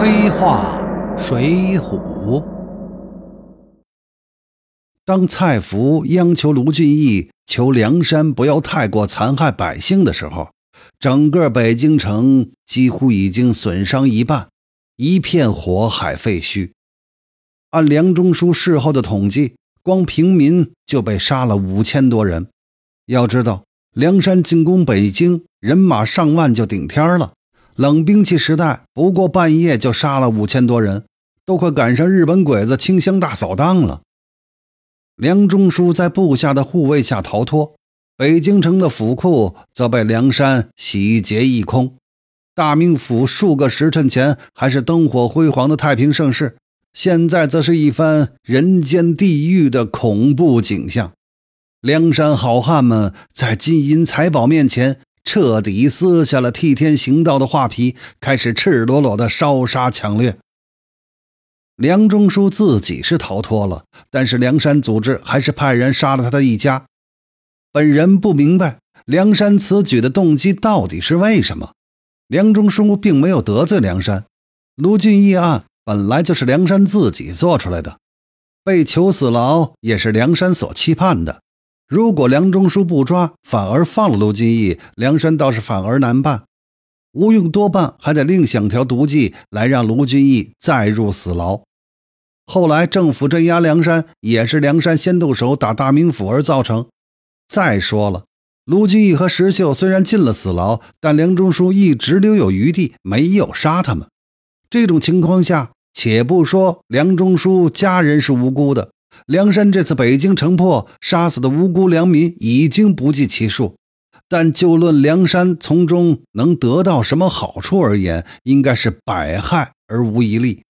黑话水浒。当蔡福央求卢俊义求梁山不要太过残害百姓的时候，整个北京城几乎已经损伤一半，一片火海废墟。按梁中书事后的统计，光平民就被杀了五千多人。要知道，梁山进攻北京，人马上万就顶天了。冷兵器时代，不过半夜就杀了五千多人，都快赶上日本鬼子清乡大扫荡了。梁中书在部下的护卫下逃脱，北京城的府库则被梁山洗劫一空。大名府数个时辰前还是灯火辉煌的太平盛世，现在则是一番人间地狱的恐怖景象。梁山好汉们在金银财宝面前。彻底撕下了替天行道的画皮，开始赤裸裸的烧杀抢掠。梁中书自己是逃脱了，但是梁山组织还是派人杀了他的一家。本人不明白梁山此举的动机到底是为什么。梁中书并没有得罪梁山，卢俊义案本来就是梁山自己做出来的，被囚死牢也是梁山所期盼的。如果梁中书不抓，反而放了卢俊义，梁山倒是反而难办。吴用多半还得另想条毒计来让卢俊义再入死牢。后来政府镇压梁山，也是梁山先动手打大名府而造成。再说了，卢俊义和石秀虽然进了死牢，但梁中书一直留有余地，没有杀他们。这种情况下，且不说梁中书家人是无辜的。梁山这次北京城破，杀死的无辜良民已经不计其数，但就论梁山从中能得到什么好处而言，应该是百害而无一利。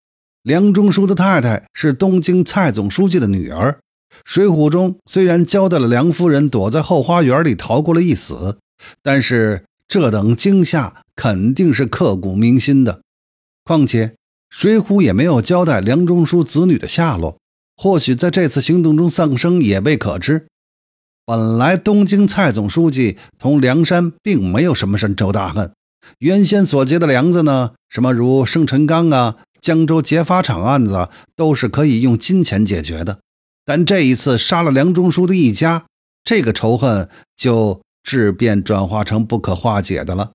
梁中书的太太是东京蔡总书记的女儿，《水浒》中虽然交代了梁夫人躲在后花园里逃过了一死，但是这等惊吓肯定是刻骨铭心的。况且，《水浒》也没有交代梁中书子女的下落。或许在这次行动中丧生也未可知。本来东京蔡总书记同梁山并没有什么深仇大恨，原先所结的梁子呢，什么如生辰纲啊、江州劫法场案子，都是可以用金钱解决的。但这一次杀了梁中书的一家，这个仇恨就质变转化成不可化解的了。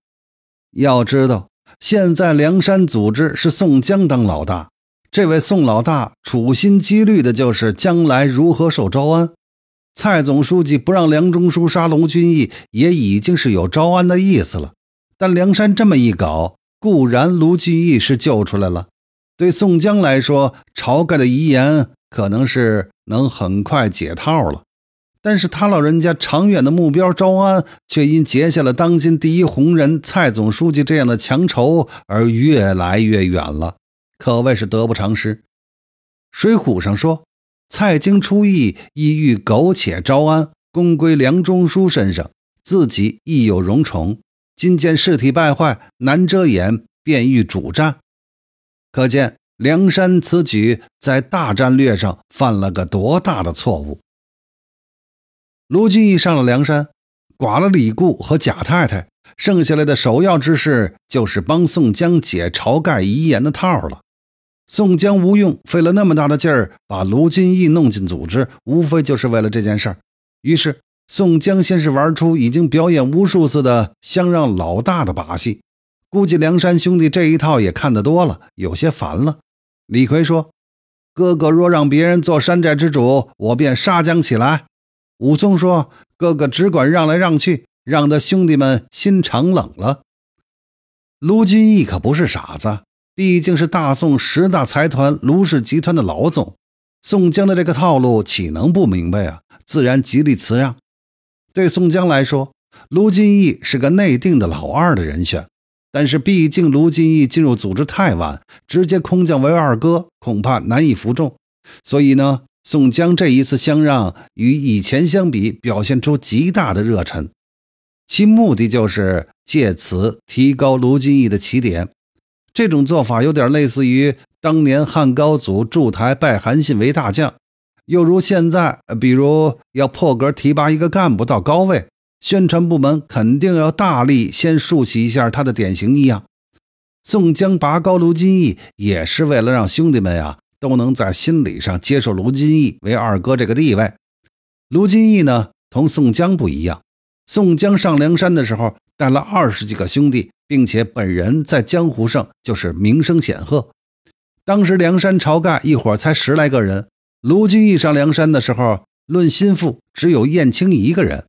要知道，现在梁山组织是宋江当老大。这位宋老大处心积虑的就是将来如何受招安。蔡总书记不让梁中书杀龙俊义，也已经是有招安的意思了。但梁山这么一搞，固然卢俊义是救出来了，对宋江来说，晁盖的遗言可能是能很快解套了。但是他老人家长远的目标招安，却因结下了当今第一红人蔡总书记这样的强仇而越来越远了。可谓是得不偿失。水浒上说，蔡京出义，意欲苟且招安，功归梁中书身上，自己亦有荣宠。今见事体败坏，难遮掩，便欲主战。可见梁山此举在大战略上犯了个多大的错误。卢俊义上了梁山，剐了李固和贾太太，剩下来的首要之事就是帮宋江解晁盖遗言的套了。宋江、吴用费了那么大的劲儿把卢俊义弄进组织，无非就是为了这件事儿。于是，宋江先是玩出已经表演无数次的相让老大的把戏，估计梁山兄弟这一套也看得多了，有些烦了。李逵说：“哥哥若让别人做山寨之主，我便杀将起来。”武松说：“哥哥只管让来让去，让得兄弟们心肠冷了。”卢俊义可不是傻子。毕竟是大宋十大财团卢氏集团的老总，宋江的这个套路岂能不明白啊？自然极力辞让。对宋江来说，卢俊义是个内定的老二的人选，但是毕竟卢俊义进入组织太晚，直接空降为二哥，恐怕难以服众。所以呢，宋江这一次相让，与以前相比，表现出极大的热忱，其目的就是借此提高卢俊义的起点。这种做法有点类似于当年汉高祖筑台拜韩信为大将，又如现在，比如要破格提拔一个干部到高位，宣传部门肯定要大力先竖起一下他的典型一样。宋江拔高卢俊义，也是为了让兄弟们呀都能在心理上接受卢俊义为二哥这个地位。卢俊义呢，同宋江不一样。宋江上梁山的时候，带了二十几个兄弟，并且本人在江湖上就是名声显赫。当时梁山晁盖一伙才十来个人，卢俊义上梁山的时候，论心腹只有燕青一个人，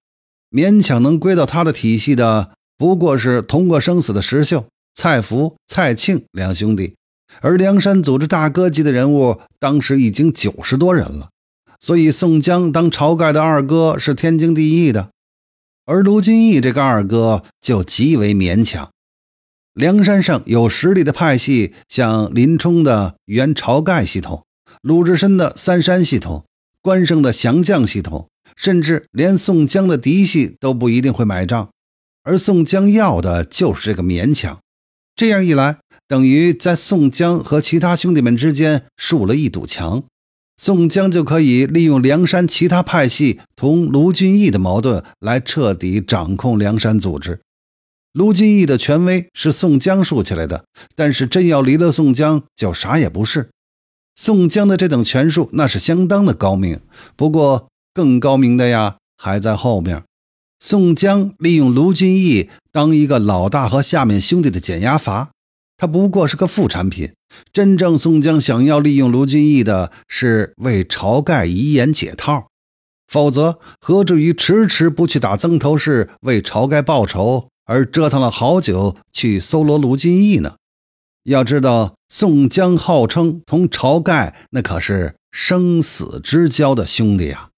勉强能归到他的体系的，不过是同过生死的石秀。蔡福、蔡庆两兄弟，而梁山组织大哥级的人物，当时已经九十多人了。所以宋江当晁盖的二哥是天经地义的，而卢俊义这个二哥就极为勉强。梁山上有实力的派系，像林冲的原晁盖系统，鲁智深的三山系统，关胜的降将系统，甚至连宋江的嫡系都不一定会买账。而宋江要的就是这个勉强。这样一来，等于在宋江和其他兄弟们之间竖了一堵墙，宋江就可以利用梁山其他派系同卢俊义的矛盾来彻底掌控梁山组织。卢俊义的权威是宋江竖起来的，但是真要离了宋江，就啥也不是。宋江的这等权术那是相当的高明，不过更高明的呀还在后面。宋江利用卢俊义当一个老大和下面兄弟的减压阀，他不过是个副产品。真正宋江想要利用卢俊义的是为晁盖遗言解套，否则何至于迟迟不去打曾头市为晁盖报仇，而折腾了好久去搜罗卢俊义呢？要知道，宋江号称同晁盖那可是生死之交的兄弟啊。